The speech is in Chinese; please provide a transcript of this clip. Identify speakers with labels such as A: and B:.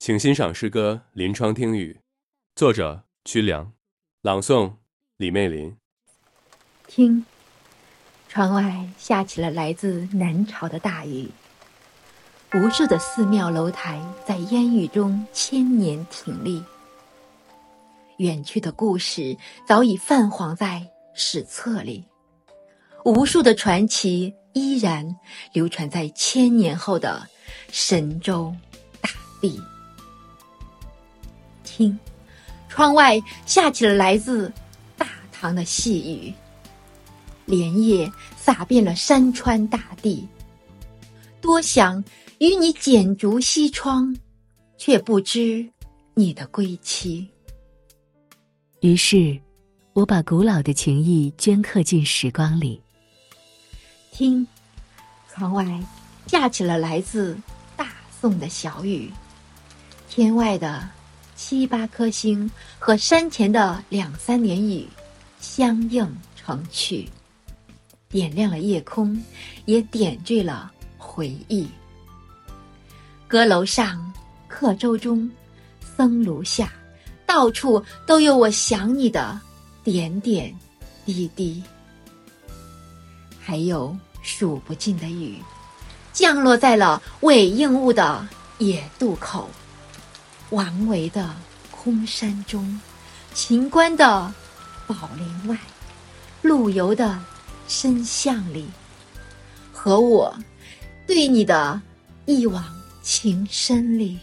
A: 请欣赏诗歌《临窗听雨》，作者曲梁，朗诵李媚林。
B: 听，窗外下起了来自南朝的大雨，无数的寺庙楼台在烟雨中千年挺立，远去的故事早已泛黄在史册里，无数的传奇依然流传在千年后的神州大地。听，窗外下起了来自大唐的细雨，连夜洒遍了山川大地。多想与你剪烛西窗，却不知你的归期。
C: 于是，我把古老的情谊镌刻进时光里。
B: 听，窗外下起了来自大宋的小雨，天外的。七八颗星和山前的两三年雨，相映成趣，点亮了夜空，也点缀了回忆。阁楼上，客舟中，僧庐下，到处都有我想你的点点滴滴。还有数不尽的雨，降落在了韦应物的野渡口。王维的空山中，秦观的宝林外，陆游的深巷里，和我对你的一往情深里。